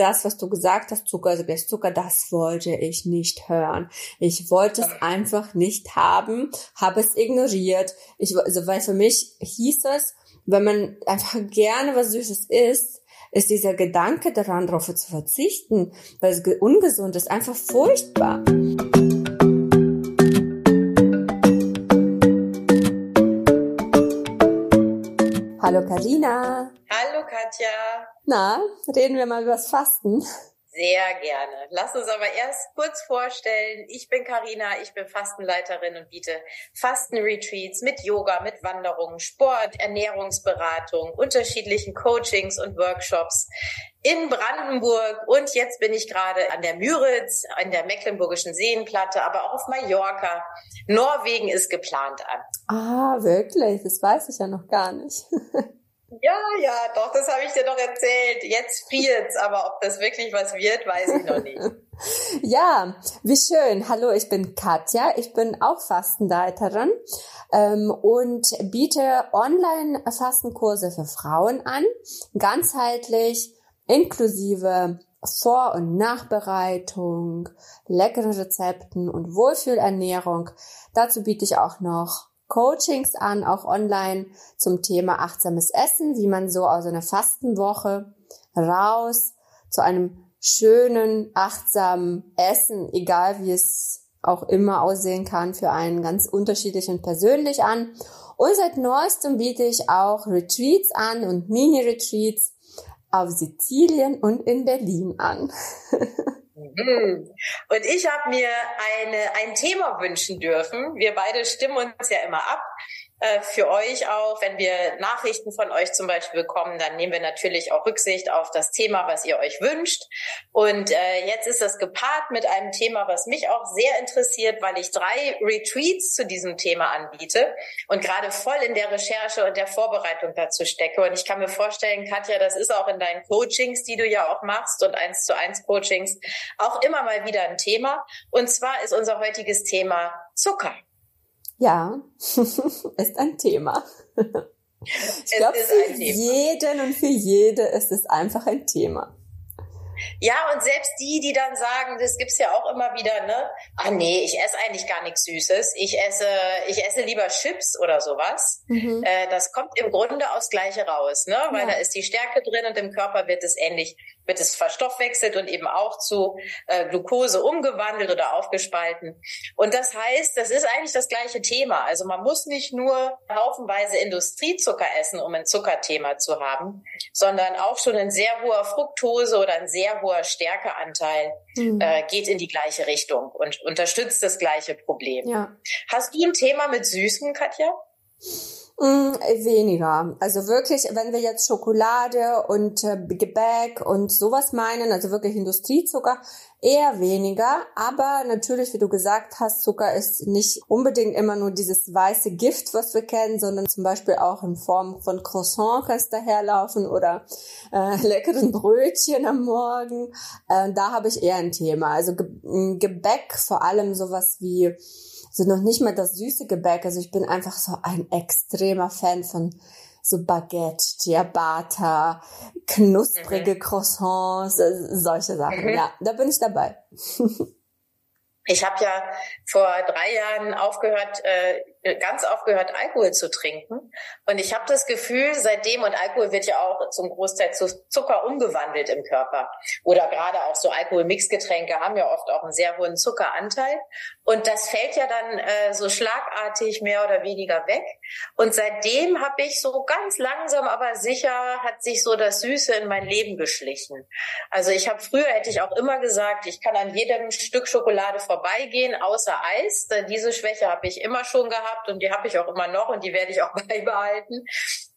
das, was du gesagt hast, Zucker, also gleich Zucker, das wollte ich nicht hören. Ich wollte es einfach nicht haben, habe es ignoriert. Ich, also, weil für mich hieß es, wenn man einfach gerne was Süßes isst, ist dieser Gedanke daran, darauf zu verzichten, weil es ungesund ist, einfach furchtbar. Hallo Karina. Hallo Katja. Na, reden wir mal über das Fasten. Sehr gerne. Lass uns aber erst kurz vorstellen. Ich bin Karina, ich bin Fastenleiterin und biete Fastenretreats mit Yoga, mit Wanderungen, Sport, Ernährungsberatung, unterschiedlichen Coachings und Workshops in Brandenburg und jetzt bin ich gerade an der Müritz, an der Mecklenburgischen Seenplatte, aber auch auf Mallorca. Norwegen ist geplant an. Ah, wirklich? Das weiß ich ja noch gar nicht. Ja, ja, doch, das habe ich dir doch erzählt. Jetzt friert's, aber ob das wirklich was wird, weiß ich noch nicht. ja, wie schön. Hallo, ich bin Katja. Ich bin auch Fastenleiterin ähm, und biete Online-Fastenkurse für Frauen an, ganzheitlich, inklusive vor- und Nachbereitung, leckeren Rezepten und Wohlfühlernährung. Dazu biete ich auch noch Coachings an, auch online zum Thema achtsames Essen, wie man so aus einer Fastenwoche raus zu einem schönen, achtsamen Essen, egal wie es auch immer aussehen kann, für einen ganz unterschiedlich und persönlich an. Und seit neuestem biete ich auch Retreats an und Mini-Retreats auf Sizilien und in Berlin an. Mhm. Und ich habe mir eine, ein Thema wünschen dürfen. Wir beide stimmen uns ja immer ab. Äh, für euch auch, wenn wir Nachrichten von euch zum Beispiel bekommen, dann nehmen wir natürlich auch Rücksicht auf das Thema, was ihr euch wünscht. Und äh, jetzt ist das gepaart mit einem Thema, was mich auch sehr interessiert, weil ich drei Retreats zu diesem Thema anbiete und gerade voll in der Recherche und der Vorbereitung dazu stecke. Und ich kann mir vorstellen, Katja, das ist auch in deinen Coachings, die du ja auch machst und eins zu eins Coachings auch immer mal wieder ein Thema. Und zwar ist unser heutiges Thema Zucker. Ja, ist ein Thema. Ich glaube, für jeden und für jede ist es einfach ein Thema. Ja, und selbst die, die dann sagen, das gibt's ja auch immer wieder, ne? Ah nee, ich esse eigentlich gar nichts Süßes. Ich esse, ich esse lieber Chips oder sowas. Mhm. Äh, das kommt im Grunde aufs Gleiche raus, ne? Weil ja. da ist die Stärke drin und im Körper wird es ähnlich, wird es verstoffwechselt und eben auch zu äh, Glucose umgewandelt oder aufgespalten. Und das heißt, das ist eigentlich das gleiche Thema. Also man muss nicht nur haufenweise Industriezucker essen, um ein Zuckerthema zu haben, sondern auch schon ein sehr hoher Fructose oder ein sehr hoher Stärkeanteil mhm. äh, geht in die gleiche Richtung und unterstützt das gleiche Problem. Ja. Hast du ein Thema mit Süßen, Katja? Mm, weniger. Also wirklich, wenn wir jetzt Schokolade und äh, Gebäck und sowas meinen, also wirklich Industriezucker, eher weniger. Aber natürlich, wie du gesagt hast, Zucker ist nicht unbedingt immer nur dieses weiße Gift, was wir kennen, sondern zum Beispiel auch in Form von Croissant kann es daherlaufen oder äh, leckeren Brötchen am Morgen. Äh, da habe ich eher ein Thema. Also Ge Gebäck, vor allem sowas wie also noch nicht mal das süße Gebäck. Also ich bin einfach so ein extremer Fan von so Baguette, Ciabatta, knusprige mhm. Croissants, äh, solche Sachen. Mhm. Ja, da bin ich dabei. Ich habe ja vor drei Jahren aufgehört, äh, ganz aufgehört, Alkohol zu trinken. Und ich habe das Gefühl, seitdem, und Alkohol wird ja auch zum Großteil zu Zucker umgewandelt im Körper. Oder gerade auch so Alkoholmixgetränke haben ja oft auch einen sehr hohen Zuckeranteil. Und das fällt ja dann äh, so schlagartig mehr oder weniger weg. Und seitdem habe ich so ganz langsam, aber sicher hat sich so das Süße in mein Leben geschlichen. Also ich habe früher hätte ich auch immer gesagt, ich kann an jedem Stück Schokolade vorbeigehen, außer Eis. Diese Schwäche habe ich immer schon gehabt und die habe ich auch immer noch und die werde ich auch beibehalten.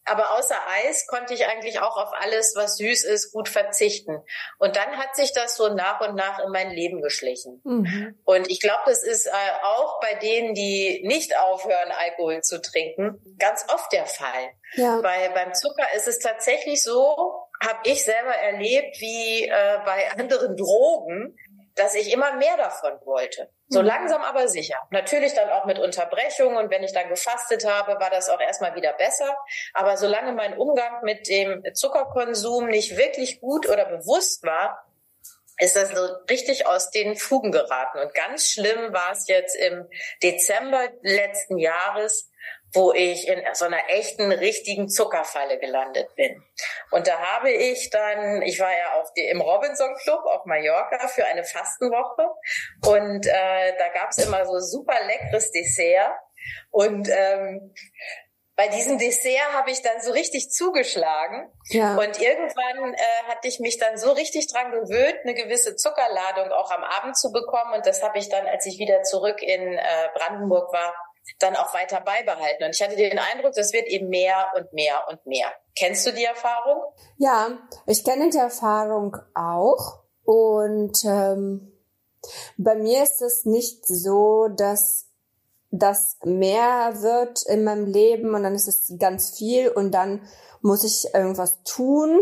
Aber außer Eis konnte ich eigentlich auch auf alles, was süß ist, gut verzichten. Und dann hat sich das so nach und nach in mein Leben geschlichen. Mhm. Und ich glaube, das ist äh, auch bei denen, die nicht aufhören, Alkohol zu trinken, ganz oft der Fall. Ja. Weil beim Zucker ist es tatsächlich so, habe ich selber erlebt, wie äh, bei anderen Drogen, dass ich immer mehr davon wollte. So mhm. langsam aber sicher. Natürlich dann auch mit Unterbrechung und wenn ich dann gefastet habe, war das auch erstmal wieder besser. Aber solange mein Umgang mit dem Zuckerkonsum nicht wirklich gut oder bewusst war, ist das so richtig aus den Fugen geraten. Und ganz schlimm war es jetzt im Dezember letzten Jahres, wo ich in so einer echten, richtigen Zuckerfalle gelandet bin. Und da habe ich dann, ich war ja auf die, im Robinson Club auf Mallorca für eine Fastenwoche und äh, da gab es immer so super leckeres Dessert. Und ähm, bei diesem Dessert habe ich dann so richtig zugeschlagen. Ja. Und irgendwann äh, hatte ich mich dann so richtig dran gewöhnt, eine gewisse Zuckerladung auch am Abend zu bekommen. Und das habe ich dann, als ich wieder zurück in äh, Brandenburg war, dann auch weiter beibehalten. Und ich hatte den Eindruck, das wird eben mehr und mehr und mehr. Kennst du die Erfahrung? Ja, ich kenne die Erfahrung auch. Und ähm, bei mir ist es nicht so, dass das mehr wird in meinem Leben und dann ist es ganz viel und dann muss ich irgendwas tun,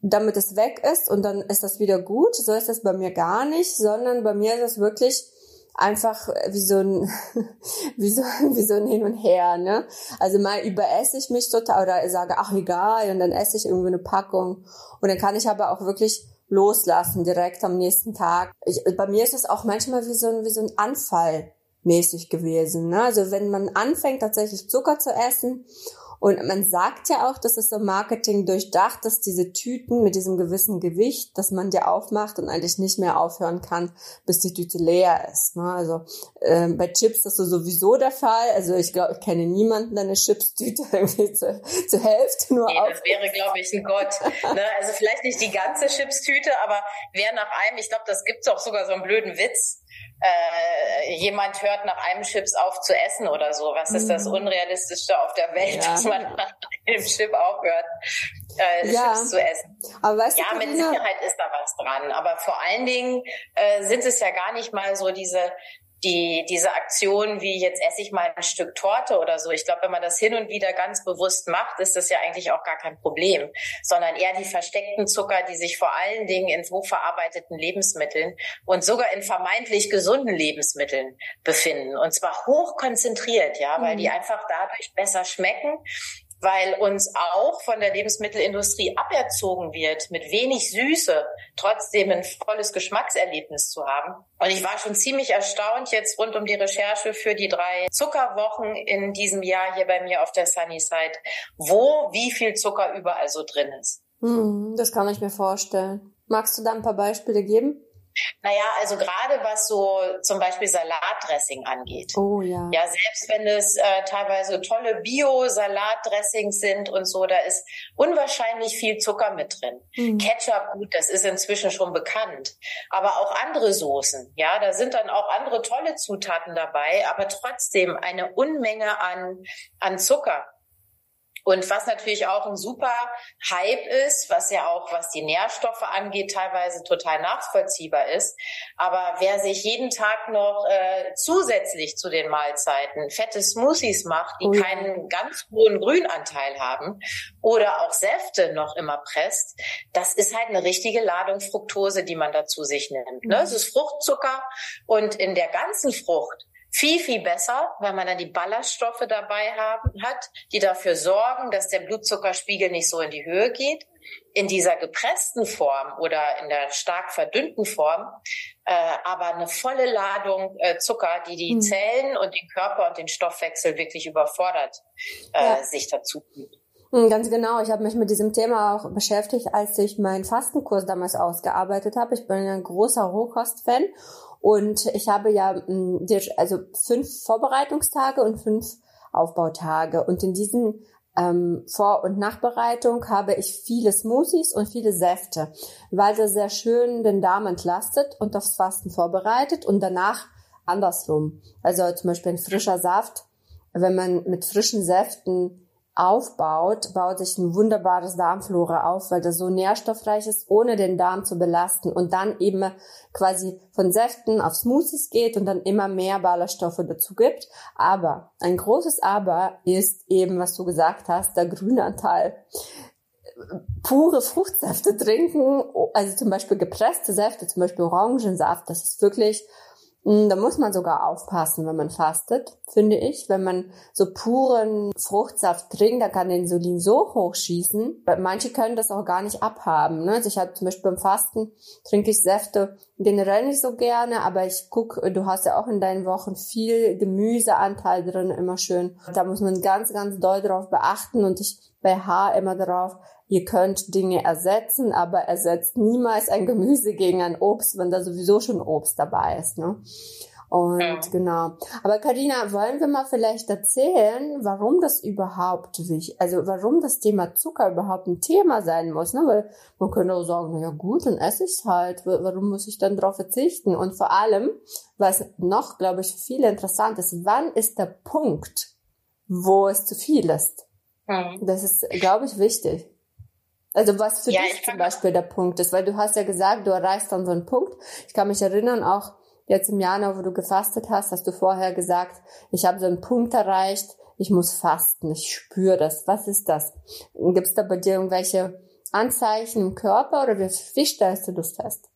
damit es weg ist und dann ist das wieder gut. So ist das bei mir gar nicht, sondern bei mir ist es wirklich einfach wie so ein, wie so, wie so ein Hin und Her, ne? Also mal überesse ich mich total oder sage, ach egal, und dann esse ich irgendwie eine Packung. Und dann kann ich aber auch wirklich loslassen direkt am nächsten Tag. Ich, bei mir ist es auch manchmal wie so ein, wie so ein Anfall mäßig gewesen. Ne? Also wenn man anfängt tatsächlich Zucker zu essen und man sagt ja auch, das ist so Marketing durchdacht, dass diese Tüten mit diesem gewissen Gewicht, dass man die aufmacht und eigentlich nicht mehr aufhören kann, bis die Tüte leer ist. Ne? Also äh, bei Chips ist das sowieso der Fall. Also ich glaube, ich kenne niemanden, der eine Chipstüte irgendwie zur, zur Hälfte nur nee, auf. Das wäre, glaube ich, ein Gott. ne? Also vielleicht nicht die ganze Chipstüte, aber wer nach einem, ich glaube, das gibt auch sogar so einen blöden Witz äh, jemand hört nach einem Chips auf zu essen oder so. Was ist das mhm. Unrealistischste auf der Welt, ja. dass man nach einem Chip aufhört, äh, ja. Chips zu essen? Aber weißt ja, du, mit Sicherheit ist da was dran. Aber vor allen Dingen äh, sind es ja gar nicht mal so diese die, diese Aktion wie jetzt esse ich mal ein Stück Torte oder so. Ich glaube, wenn man das hin und wieder ganz bewusst macht, ist das ja eigentlich auch gar kein Problem, sondern eher die versteckten Zucker, die sich vor allen Dingen in hochverarbeiteten Lebensmitteln und sogar in vermeintlich gesunden Lebensmitteln befinden. Und zwar hoch konzentriert, ja, weil mhm. die einfach dadurch besser schmecken weil uns auch von der Lebensmittelindustrie aberzogen wird, mit wenig Süße trotzdem ein volles Geschmackserlebnis zu haben. Und ich war schon ziemlich erstaunt jetzt rund um die Recherche für die drei Zuckerwochen in diesem Jahr hier bei mir auf der Sunnyside, wo wie viel Zucker überall so drin ist. Hm, das kann ich mir vorstellen. Magst du da ein paar Beispiele geben? Naja, also gerade was so zum Beispiel Salatdressing angeht. Oh ja. Ja, selbst wenn es äh, teilweise tolle Bio-Salatdressings sind und so, da ist unwahrscheinlich viel Zucker mit drin. Mhm. Ketchup, gut, das ist inzwischen schon bekannt. Aber auch andere Soßen, ja, da sind dann auch andere tolle Zutaten dabei, aber trotzdem eine Unmenge an, an Zucker. Und was natürlich auch ein super Hype ist, was ja auch, was die Nährstoffe angeht, teilweise total nachvollziehbar ist. Aber wer sich jeden Tag noch äh, zusätzlich zu den Mahlzeiten fette Smoothies macht, die oh keinen ganz hohen Grünanteil haben oder auch Säfte noch immer presst, das ist halt eine richtige Ladung Fructose, die man dazu sich nimmt. Ne? Mhm. Es ist Fruchtzucker und in der ganzen Frucht viel, viel besser, weil man dann die Ballaststoffe dabei haben, hat, die dafür sorgen, dass der Blutzuckerspiegel nicht so in die Höhe geht. In dieser gepressten Form oder in der stark verdünnten Form, äh, aber eine volle Ladung äh, Zucker, die die mhm. Zellen und den Körper und den Stoffwechsel wirklich überfordert, äh, ja. sich dazu gibt. Hm, ganz genau. Ich habe mich mit diesem Thema auch beschäftigt, als ich meinen Fastenkurs damals ausgearbeitet habe. Ich bin ein großer Rohkost-Fan und ich habe ja hm, also fünf Vorbereitungstage und fünf Aufbautage. Und in diesen ähm, Vor- und Nachbereitung habe ich viele Smoothies und viele Säfte, weil das sehr schön den Darm entlastet und aufs Fasten vorbereitet und danach andersrum. Also zum Beispiel ein frischer Saft, wenn man mit frischen Säften aufbaut, baut sich ein wunderbares Darmflora auf, weil das so nährstoffreich ist, ohne den Darm zu belasten und dann eben quasi von Säften auf Smoothies geht und dann immer mehr Ballaststoffe dazu gibt. Aber ein großes Aber ist eben, was du gesagt hast, der grüne Anteil. Pure Fruchtsäfte trinken, also zum Beispiel gepresste Säfte, zum Beispiel Orangensaft, das ist wirklich da muss man sogar aufpassen, wenn man fastet, finde ich. Wenn man so puren Fruchtsaft trinkt, da kann der Insulin so hochschießen. Manche können das auch gar nicht abhaben. Ne? Also ich habe zum Beispiel beim Fasten trinke ich Säfte generell nicht so gerne, aber ich guck, du hast ja auch in deinen Wochen viel Gemüseanteil drin, immer schön. Da muss man ganz, ganz doll drauf beachten und ich bei Haar immer darauf, ihr könnt Dinge ersetzen, aber ersetzt niemals ein Gemüse gegen ein Obst, wenn da sowieso schon Obst dabei ist. Ne? Und ja. genau. Aber Karina, wollen wir mal vielleicht erzählen, warum das überhaupt wichtig, also warum das Thema Zucker überhaupt ein Thema sein muss, ne? Weil man könnte auch sagen, na ja gut, dann esse ich's halt. Warum muss ich dann darauf verzichten? Und vor allem, was noch, glaube ich, viel interessant ist, wann ist der Punkt, wo es zu viel ist? Mhm. Das ist, glaube ich, wichtig. Also was für ja, dich zum Beispiel der Punkt ist, weil du hast ja gesagt, du erreichst dann so einen Punkt. Ich kann mich erinnern, auch jetzt im Januar, wo du gefastet hast, hast du vorher gesagt, ich habe so einen Punkt erreicht, ich muss fasten, ich spüre das. Was ist das? Gibt es da bei dir irgendwelche Anzeichen im Körper oder wie, wie stellst du das fest?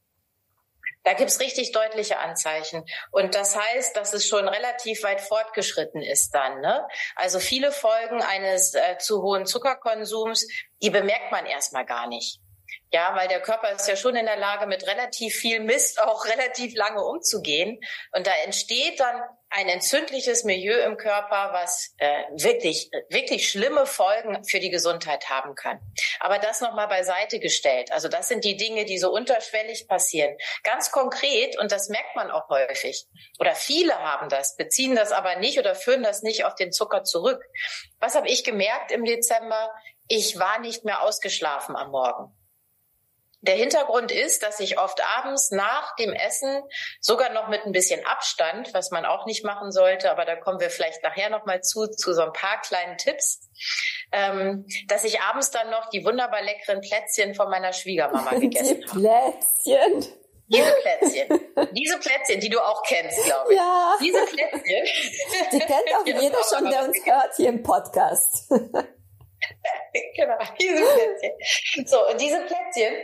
Da gibt's richtig deutliche Anzeichen. Und das heißt, dass es schon relativ weit fortgeschritten ist dann. Ne? Also viele Folgen eines äh, zu hohen Zuckerkonsums, die bemerkt man erstmal gar nicht. Ja, weil der Körper ist ja schon in der Lage, mit relativ viel Mist auch relativ lange umzugehen. Und da entsteht dann ein entzündliches Milieu im Körper, was äh, wirklich, wirklich schlimme Folgen für die Gesundheit haben kann. Aber das nochmal beiseite gestellt. Also das sind die Dinge, die so unterschwellig passieren. Ganz konkret, und das merkt man auch häufig, oder viele haben das, beziehen das aber nicht oder führen das nicht auf den Zucker zurück. Was habe ich gemerkt im Dezember? Ich war nicht mehr ausgeschlafen am Morgen. Der Hintergrund ist, dass ich oft abends nach dem Essen, sogar noch mit ein bisschen Abstand, was man auch nicht machen sollte, aber da kommen wir vielleicht nachher nochmal zu, zu so ein paar kleinen Tipps, ähm, dass ich abends dann noch die wunderbar leckeren Plätzchen von meiner Schwiegermama gegessen habe. Plätzchen? Diese Plätzchen, diese Plätzchen, die du auch kennst, glaube ich. Ja. Diese Plätzchen. Die kennt auch jeder schon, der uns hört hier im Podcast. genau, diese Plätzchen. So, und diese Plätzchen,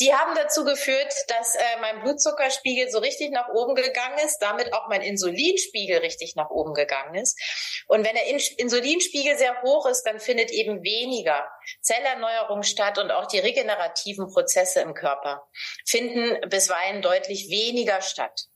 die haben dazu geführt, dass äh, mein Blutzuckerspiegel so richtig nach oben gegangen ist, damit auch mein Insulinspiegel richtig nach oben gegangen ist. Und wenn der In Insulinspiegel sehr hoch ist, dann findet eben weniger Zellerneuerung statt und auch die regenerativen Prozesse im Körper finden bisweilen deutlich weniger statt.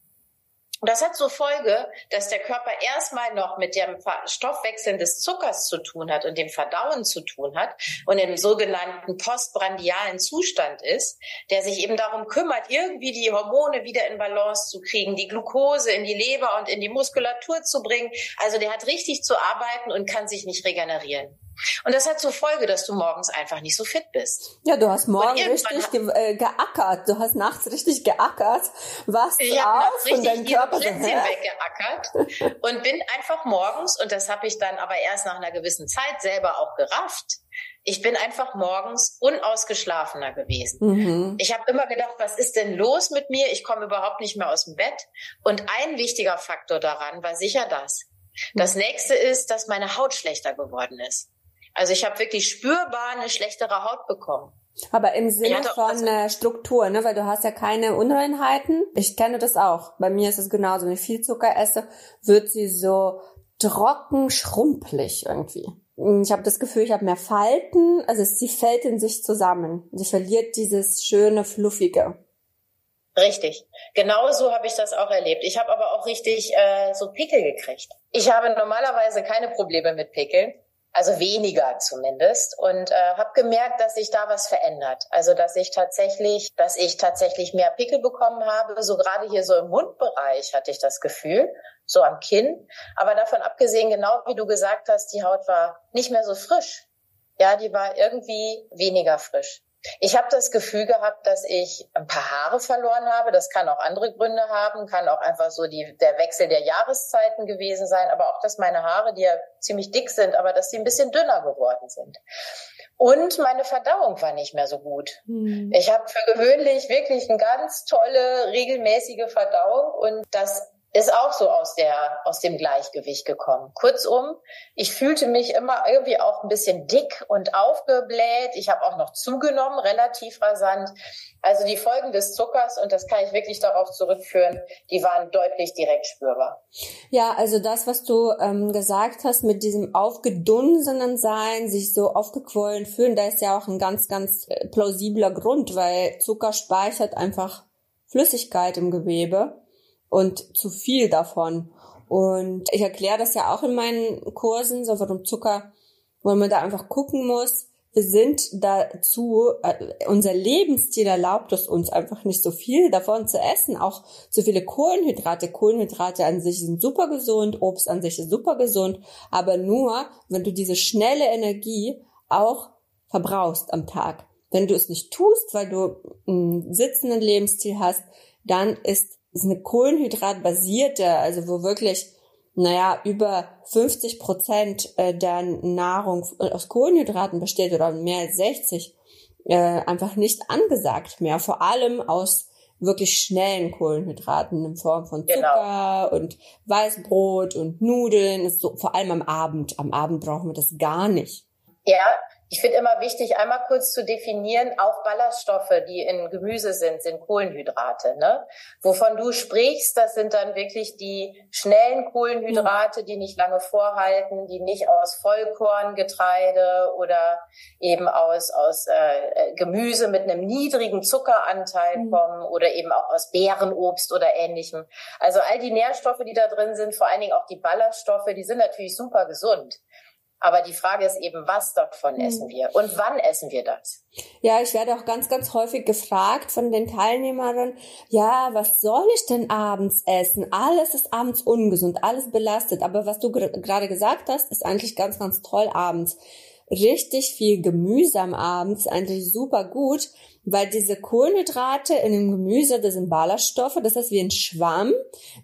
Und das hat zur Folge, dass der Körper erstmal noch mit dem Stoffwechseln des Zuckers zu tun hat und dem Verdauen zu tun hat und im sogenannten postbrandialen Zustand ist, der sich eben darum kümmert, irgendwie die Hormone wieder in Balance zu kriegen, die Glucose in die Leber und in die Muskulatur zu bringen. Also der hat richtig zu arbeiten und kann sich nicht regenerieren. Und das hat zur Folge, dass du morgens einfach nicht so fit bist. Ja, du hast morgen richtig ge äh, geackert. Du hast nachts richtig geackert. Was auf und dein Körper so, weggeackert und bin einfach morgens, und das habe ich dann aber erst nach einer gewissen Zeit selber auch gerafft, ich bin einfach morgens unausgeschlafener gewesen. Mhm. Ich habe immer gedacht, was ist denn los mit mir? Ich komme überhaupt nicht mehr aus dem Bett. Und ein wichtiger Faktor daran war sicher das. Das nächste ist, dass meine Haut schlechter geworden ist. Also ich habe wirklich spürbar eine schlechtere Haut bekommen. Aber im Sinne von äh, Struktur, ne? weil du hast ja keine Unreinheiten. Ich kenne das auch. Bei mir ist es genauso. Wenn ich viel Zucker esse, wird sie so trocken, schrumpelig irgendwie. Ich habe das Gefühl, ich habe mehr Falten. Also sie fällt in sich zusammen. Sie verliert dieses schöne, fluffige. Richtig. Genauso habe ich das auch erlebt. Ich habe aber auch richtig äh, so Pickel gekriegt. Ich habe normalerweise keine Probleme mit Pickeln also weniger zumindest und äh, habe gemerkt, dass sich da was verändert. Also dass ich tatsächlich, dass ich tatsächlich mehr Pickel bekommen habe. So gerade hier so im Mundbereich hatte ich das Gefühl, so am Kinn. Aber davon abgesehen, genau wie du gesagt hast, die Haut war nicht mehr so frisch. Ja, die war irgendwie weniger frisch. Ich habe das Gefühl gehabt, dass ich ein paar Haare verloren habe. Das kann auch andere Gründe haben, kann auch einfach so die, der Wechsel der Jahreszeiten gewesen sein, aber auch, dass meine Haare, die ja ziemlich dick sind, aber dass sie ein bisschen dünner geworden sind. Und meine Verdauung war nicht mehr so gut. Mhm. Ich habe für gewöhnlich wirklich eine ganz tolle, regelmäßige Verdauung und das ist auch so aus der, aus dem Gleichgewicht gekommen. Kurzum, ich fühlte mich immer irgendwie auch ein bisschen dick und aufgebläht. Ich habe auch noch zugenommen, relativ rasant. Also die Folgen des Zuckers, und das kann ich wirklich darauf zurückführen, die waren deutlich direkt spürbar. Ja, also das, was du ähm, gesagt hast mit diesem aufgedunsenen Sein, sich so aufgequollen fühlen, da ist ja auch ein ganz, ganz äh, plausibler Grund, weil Zucker speichert einfach Flüssigkeit im Gewebe und zu viel davon. Und ich erkläre das ja auch in meinen Kursen, so warum Zucker, wo man da einfach gucken muss, wir sind dazu, äh, unser Lebensstil erlaubt es uns einfach nicht so viel davon zu essen, auch zu viele Kohlenhydrate. Kohlenhydrate an sich sind super gesund, Obst an sich ist super gesund, aber nur, wenn du diese schnelle Energie auch verbrauchst am Tag. Wenn du es nicht tust, weil du einen sitzenden Lebensstil hast, dann ist es eine kohlenhydratbasierte, also wo wirklich, naja, über 50 Prozent äh, der Nahrung aus Kohlenhydraten besteht oder mehr als 60, äh, einfach nicht angesagt mehr. Vor allem aus wirklich schnellen Kohlenhydraten in Form von genau. Zucker genau. und Weißbrot und Nudeln. So, vor allem am Abend. Am Abend brauchen wir das gar nicht. Ja, ich finde immer wichtig, einmal kurz zu definieren, auch Ballaststoffe, die in Gemüse sind, sind Kohlenhydrate. Ne? Wovon du sprichst, das sind dann wirklich die schnellen Kohlenhydrate, die nicht lange vorhalten, die nicht aus Vollkorngetreide oder eben aus, aus äh, Gemüse mit einem niedrigen Zuckeranteil mhm. kommen oder eben auch aus Beerenobst oder ähnlichem. Also all die Nährstoffe, die da drin sind, vor allen Dingen auch die Ballaststoffe, die sind natürlich super gesund. Aber die Frage ist eben, was davon mhm. essen wir und wann essen wir das? Ja, ich werde auch ganz, ganz häufig gefragt von den Teilnehmern, ja, was soll ich denn abends essen? Alles ist abends ungesund, alles belastet. Aber was du gerade gesagt hast, ist eigentlich ganz, ganz toll abends. Richtig viel Gemüse am Abend ist eigentlich super gut, weil diese Kohlenhydrate in dem Gemüse, das sind Ballaststoffe, das ist wie ein Schwamm,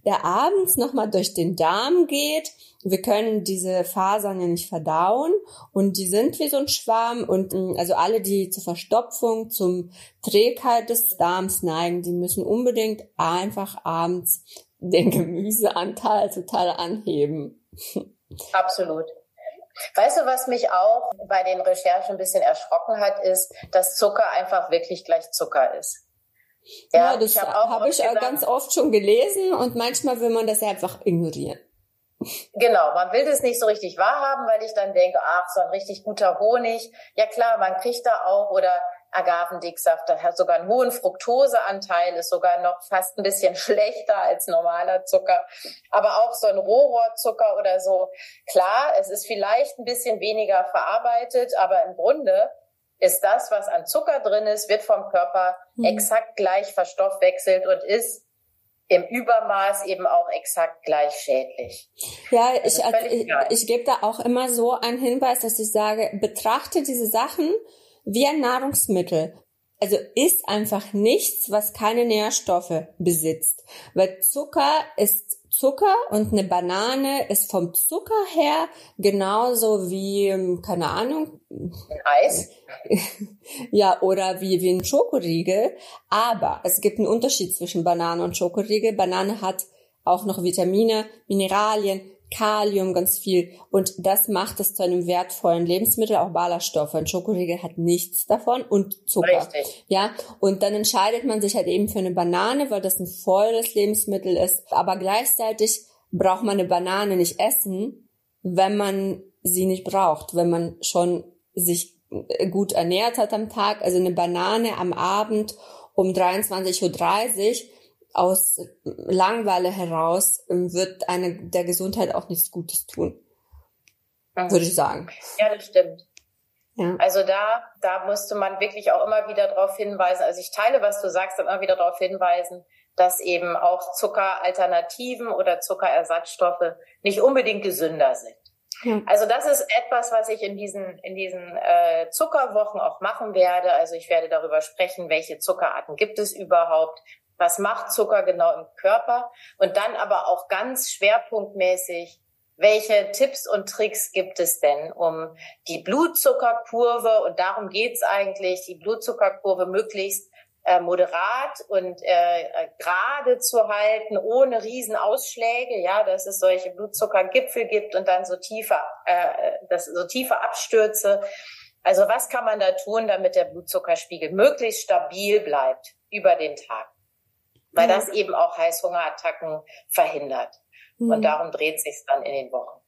der abends nochmal durch den Darm geht wir können diese Fasern ja nicht verdauen und die sind wie so ein Schwamm und mm, also alle, die zur Verstopfung, zum Trägheit des Darms neigen, die müssen unbedingt einfach abends den Gemüseanteil total anheben. Absolut. Weißt du, was mich auch bei den Recherchen ein bisschen erschrocken hat, ist, dass Zucker einfach wirklich gleich Zucker ist. Ja, ja das habe hab ich gesagt, ganz oft schon gelesen und manchmal will man das einfach ignorieren. Genau, man will das nicht so richtig wahrhaben, weil ich dann denke, ach, so ein richtig guter Honig. Ja klar, man kriegt da auch oder Agavendicksaft, hat sogar einen hohen Fructoseanteil, ist sogar noch fast ein bisschen schlechter als normaler Zucker. Aber auch so ein Rohrohrzucker oder so. Klar, es ist vielleicht ein bisschen weniger verarbeitet, aber im Grunde ist das, was an Zucker drin ist, wird vom Körper mhm. exakt gleich verstoffwechselt und ist im Übermaß eben auch exakt gleich schädlich. Ja, ich, also ich, ich gebe da auch immer so einen Hinweis, dass ich sage, betrachte diese Sachen wie ein Nahrungsmittel. Also isst einfach nichts, was keine Nährstoffe besitzt. Weil Zucker ist Zucker und eine Banane ist vom Zucker her genauso wie, ähm, keine Ahnung. Ein Eis? ja, oder wie, wie ein Schokoriegel. Aber es gibt einen Unterschied zwischen Banane und Schokoriegel. Banane hat auch noch Vitamine, Mineralien, Kalium, ganz viel. Und das macht es zu einem wertvollen Lebensmittel, auch Ballaststoffe. Ein Schokoriegel hat nichts davon und Zucker. Richtig. Ja, und dann entscheidet man sich halt eben für eine Banane, weil das ein volles Lebensmittel ist. Aber gleichzeitig braucht man eine Banane nicht essen, wenn man sie nicht braucht, wenn man schon sich gut ernährt hat am Tag. Also eine Banane am Abend um 23.30 Uhr aus Langweile heraus ähm, wird eine der Gesundheit auch nichts Gutes tun. Mhm. Würde ich sagen. Ja, das stimmt. Ja. Also da, da musste man wirklich auch immer wieder darauf hinweisen. Also ich teile, was du sagst, immer wieder darauf hinweisen, dass eben auch Zuckeralternativen oder Zuckerersatzstoffe nicht unbedingt gesünder sind. Also das ist etwas, was ich in diesen in diesen äh, Zuckerwochen auch machen werde. Also ich werde darüber sprechen, welche Zuckerarten gibt es überhaupt, was macht Zucker genau im Körper und dann aber auch ganz schwerpunktmäßig, welche Tipps und Tricks gibt es denn, um die Blutzuckerkurve, und darum geht's eigentlich, die Blutzuckerkurve möglichst äh, moderat und äh, äh, gerade zu halten, ohne Riesenausschläge, ja, dass es solche Blutzuckergipfel gibt und dann so tiefer, äh, das, so tiefe Abstürze. Also was kann man da tun, damit der Blutzuckerspiegel möglichst stabil bleibt über den Tag? Weil das eben auch Heißhungerattacken verhindert. Mhm. Und darum dreht sich dann in den Wochen.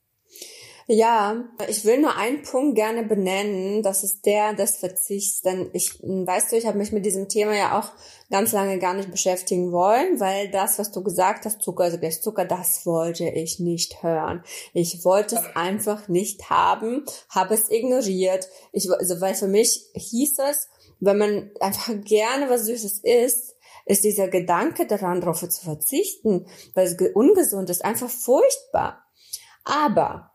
Ja, ich will nur einen Punkt gerne benennen, das ist der des Verzichts, denn ich, weißt du, ich habe mich mit diesem Thema ja auch ganz lange gar nicht beschäftigen wollen, weil das, was du gesagt hast, Zucker, also gleich Zucker, das wollte ich nicht hören. Ich wollte es einfach nicht haben, habe es ignoriert. Ich, also, weil für mich hieß es, wenn man einfach gerne was Süßes isst, ist dieser Gedanke daran, darauf zu verzichten, weil es ungesund ist, einfach furchtbar. Aber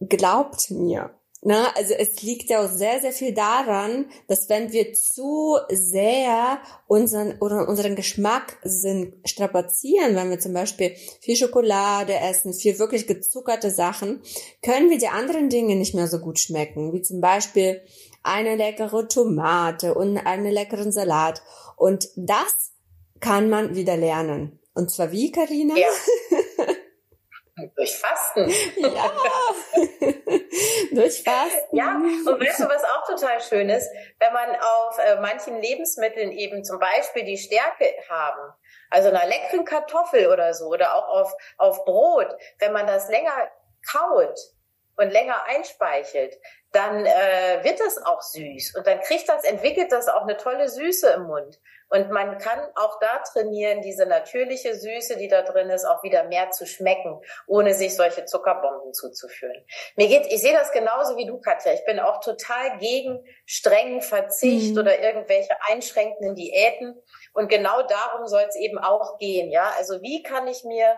glaubt mir, Ne? Also es liegt ja auch sehr, sehr viel daran, dass wenn wir zu sehr unseren oder unseren Geschmack sind, strapazieren, wenn wir zum Beispiel viel Schokolade essen, viel wirklich gezuckerte Sachen, können wir die anderen Dinge nicht mehr so gut schmecken, wie zum Beispiel eine leckere Tomate und einen leckeren Salat. Und das kann man wieder lernen. Und zwar wie, Karina? Ja. Durch Fasten. Ja. Durch Fasten. Ja, und weißt du, was auch total schön ist? Wenn man auf äh, manchen Lebensmitteln eben zum Beispiel die Stärke haben, also einer leckeren Kartoffel oder so, oder auch auf, auf Brot, wenn man das länger kaut und länger einspeichelt, dann äh, wird das auch süß und dann kriegt das, entwickelt das auch eine tolle Süße im Mund. Und man kann auch da trainieren, diese natürliche Süße, die da drin ist, auch wieder mehr zu schmecken, ohne sich solche Zuckerbomben zuzuführen. Mir geht, ich sehe das genauso wie du, Katja. Ich bin auch total gegen strengen Verzicht mhm. oder irgendwelche einschränkenden Diäten. Und genau darum soll es eben auch gehen. Ja, also wie kann ich mir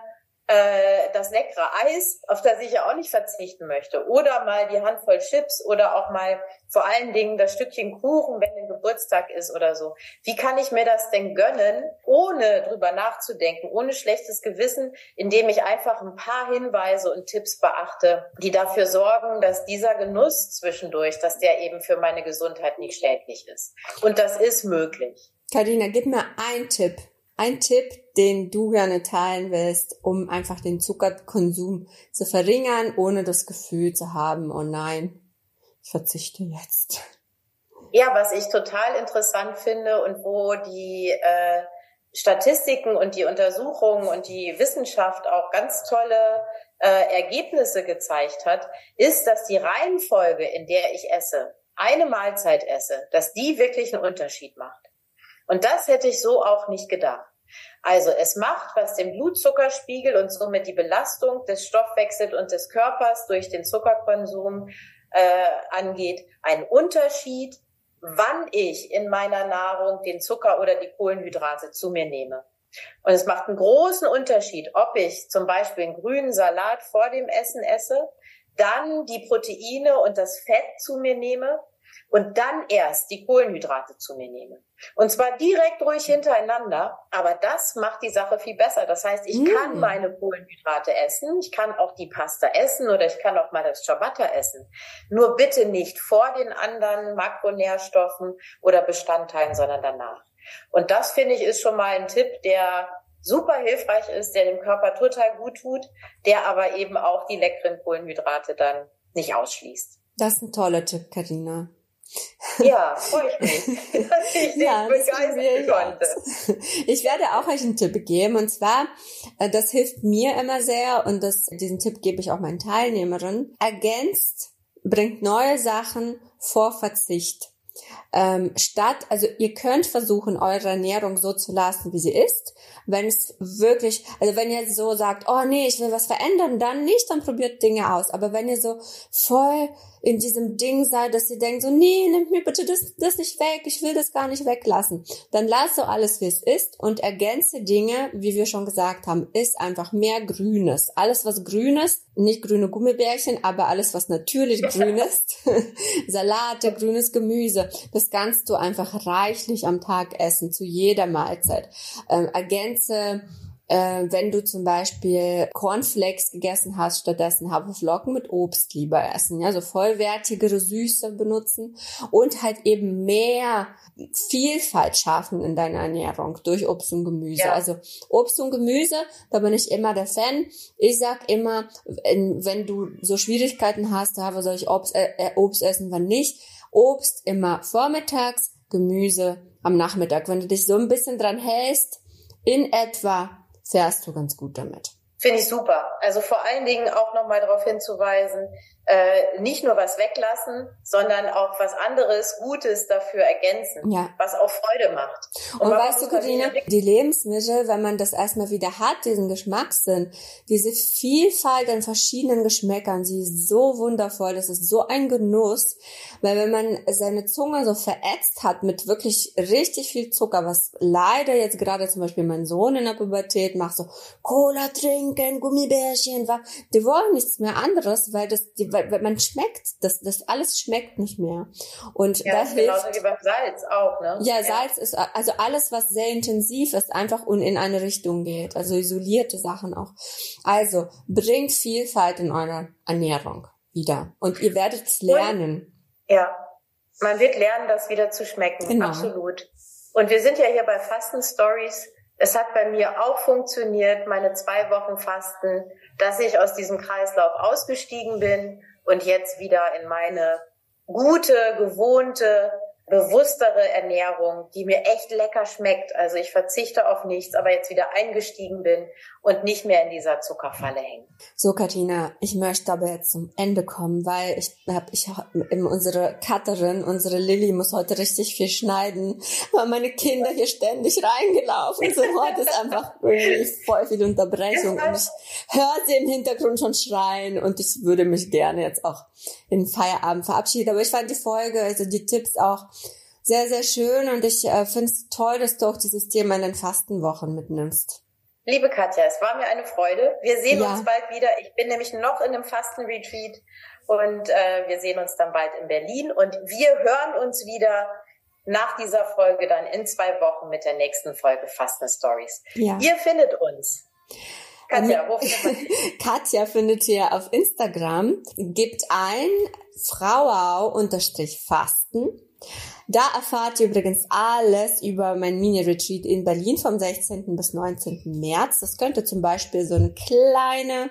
äh, das leckere Eis, auf das ich ja auch nicht verzichten möchte, oder mal die Handvoll Chips oder auch mal vor allen Dingen das Stückchen Kuchen, wenn ein Geburtstag ist oder so. Wie kann ich mir das denn gönnen, ohne drüber nachzudenken, ohne schlechtes Gewissen, indem ich einfach ein paar Hinweise und Tipps beachte, die dafür sorgen, dass dieser Genuss zwischendurch, dass der eben für meine Gesundheit nicht schädlich ist. Und das ist möglich. Karina, gib mir einen Tipp, ein Tipp, den du gerne teilen willst, um einfach den Zuckerkonsum zu verringern, ohne das Gefühl zu haben, oh nein, ich verzichte jetzt. Ja, was ich total interessant finde und wo die äh, Statistiken und die Untersuchungen und die Wissenschaft auch ganz tolle äh, Ergebnisse gezeigt hat, ist, dass die Reihenfolge, in der ich esse, eine Mahlzeit esse, dass die wirklich einen Unterschied macht. Und das hätte ich so auch nicht gedacht. Also es macht, was den Blutzuckerspiegel und somit die Belastung des Stoffwechsels und des Körpers durch den Zuckerkonsum äh, angeht, einen Unterschied, wann ich in meiner Nahrung den Zucker oder die Kohlenhydrate zu mir nehme. Und es macht einen großen Unterschied, ob ich zum Beispiel einen grünen Salat vor dem Essen esse, dann die Proteine und das Fett zu mir nehme und dann erst die Kohlenhydrate zu mir nehme. Und zwar direkt ruhig hintereinander, aber das macht die Sache viel besser. Das heißt, ich mm. kann meine Kohlenhydrate essen, ich kann auch die Pasta essen oder ich kann auch mal das Ciabatta essen. Nur bitte nicht vor den anderen Makronährstoffen oder Bestandteilen, sondern danach. Und das finde ich ist schon mal ein Tipp, der super hilfreich ist, der dem Körper total gut tut, der aber eben auch die leckeren Kohlenhydrate dann nicht ausschließt. Das ist ein toller Tipp, Karina. Ja, freue ich mich, dass ich ja, dich begeistern konnte. Ich werde auch euch einen Tipp geben und zwar, äh, das hilft mir immer sehr und das, diesen Tipp gebe ich auch meinen Teilnehmerinnen. Ergänzt, bringt neue Sachen vor Verzicht. Ähm, statt, also ihr könnt versuchen, eure Ernährung so zu lassen, wie sie ist. Wenn es wirklich, also wenn ihr so sagt, oh nee, ich will was verändern, dann nicht, dann probiert Dinge aus. Aber wenn ihr so voll in diesem Ding seid, dass ihr denkt so, nee, nimmt mir bitte das, das nicht weg, ich will das gar nicht weglassen, dann lasst so alles, wie es ist und ergänze Dinge, wie wir schon gesagt haben, ist einfach mehr Grünes. Alles, was grün ist, nicht grüne Gummibärchen, aber alles, was natürlich grün ist, Salate, grünes Gemüse, das kannst du einfach reichlich am Tag essen, zu jeder Mahlzeit. Ähm, ergänze äh, wenn du zum Beispiel Cornflakes gegessen hast, stattdessen Haferflocken mit Obst lieber essen. Ja, so vollwertigere Süße benutzen und halt eben mehr Vielfalt schaffen in deiner Ernährung durch Obst und Gemüse. Ja. Also Obst und Gemüse, da bin ich immer der Fan. Ich sag immer, wenn du so Schwierigkeiten hast, da soll ich Obst, äh, äh, Obst essen, wann nicht. Obst immer vormittags, Gemüse am Nachmittag. Wenn du dich so ein bisschen dran hältst, in etwa fährst du ganz gut damit. Finde ich super. Also vor allen Dingen auch nochmal darauf hinzuweisen, äh, nicht nur was weglassen, sondern auch was anderes, Gutes dafür ergänzen, ja. was auch Freude macht. Und, Und weißt du, Katharina, die Lebensmittel, wenn man das erstmal wieder hat, diesen Geschmackssinn, diese Vielfalt an verschiedenen Geschmäckern, sie ist so wundervoll, das ist so ein Genuss, weil wenn man seine Zunge so verätzt hat mit wirklich richtig viel Zucker, was leider jetzt gerade zum Beispiel mein Sohn in der Pubertät macht, so Cola trinken, Gummibärchen, die wollen nichts mehr anderes, weil das, die, weil, man schmeckt, das, das alles schmeckt nicht mehr. Und ja, da das hilft, genauso wie beim Salz auch, ne? Ja, Salz ja. ist also alles, was sehr intensiv ist, einfach und in eine Richtung geht. Also isolierte Sachen auch. Also bringt Vielfalt in eure Ernährung wieder. Und ihr werdet es lernen. Und, ja, man wird lernen, das wieder zu schmecken. Genau. Absolut. Und wir sind ja hier bei Fasten Stories. Es hat bei mir auch funktioniert, meine zwei Wochen Fasten, dass ich aus diesem Kreislauf ausgestiegen bin und jetzt wieder in meine gute, gewohnte bewusstere Ernährung, die mir echt lecker schmeckt. Also ich verzichte auf nichts, aber jetzt wieder eingestiegen bin und nicht mehr in dieser Zuckerfalle hänge. So, Katina, ich möchte aber jetzt zum Ende kommen, weil ich habe, ich unsere Cutterin, unsere Lilly muss heute richtig viel schneiden, weil meine Kinder hier ständig reingelaufen sind. Heute ist einfach irgendwie voll viel Unterbrechung und ich höre sie im Hintergrund schon schreien und ich würde mich gerne jetzt auch in Feierabend verabschieden. Aber ich fand die Folge, also die Tipps auch sehr, sehr schön und ich äh, finde es toll, dass du auch dieses Thema in den Fastenwochen mitnimmst. Liebe Katja, es war mir eine Freude. Wir sehen ja. uns bald wieder. Ich bin nämlich noch in einem Fastenretreat und äh, wir sehen uns dann bald in Berlin und wir hören uns wieder nach dieser Folge dann in zwei Wochen mit der nächsten Folge Fasten Stories. Ja. Ihr findet uns. Katja, wo findet Katja findet ihr auf Instagram. Gibt ein Frauau-Fasten. Da erfahrt ihr übrigens alles über mein Mini-Retreat in Berlin vom 16. bis 19. März. Das könnte zum Beispiel so eine kleine,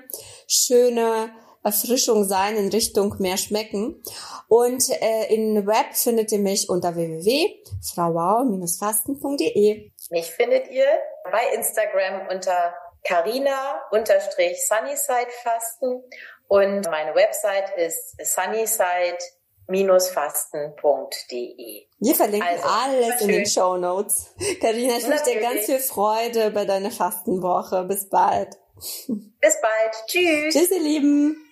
schöne Erfrischung sein in Richtung mehr schmecken. Und äh, in Web findet ihr mich unter www.frauau-fasten.de. Mich findet ihr bei Instagram unter carina-sunnyside-fasten und meine Website ist sunnyside fasten.de. Wir verlinken also, alles in den Show Notes. Karina, ich wünsche dir ganz viel Freude bei deiner Fastenwoche. Bis bald. Bis bald. Tschüss. Tschüss, ihr Lieben.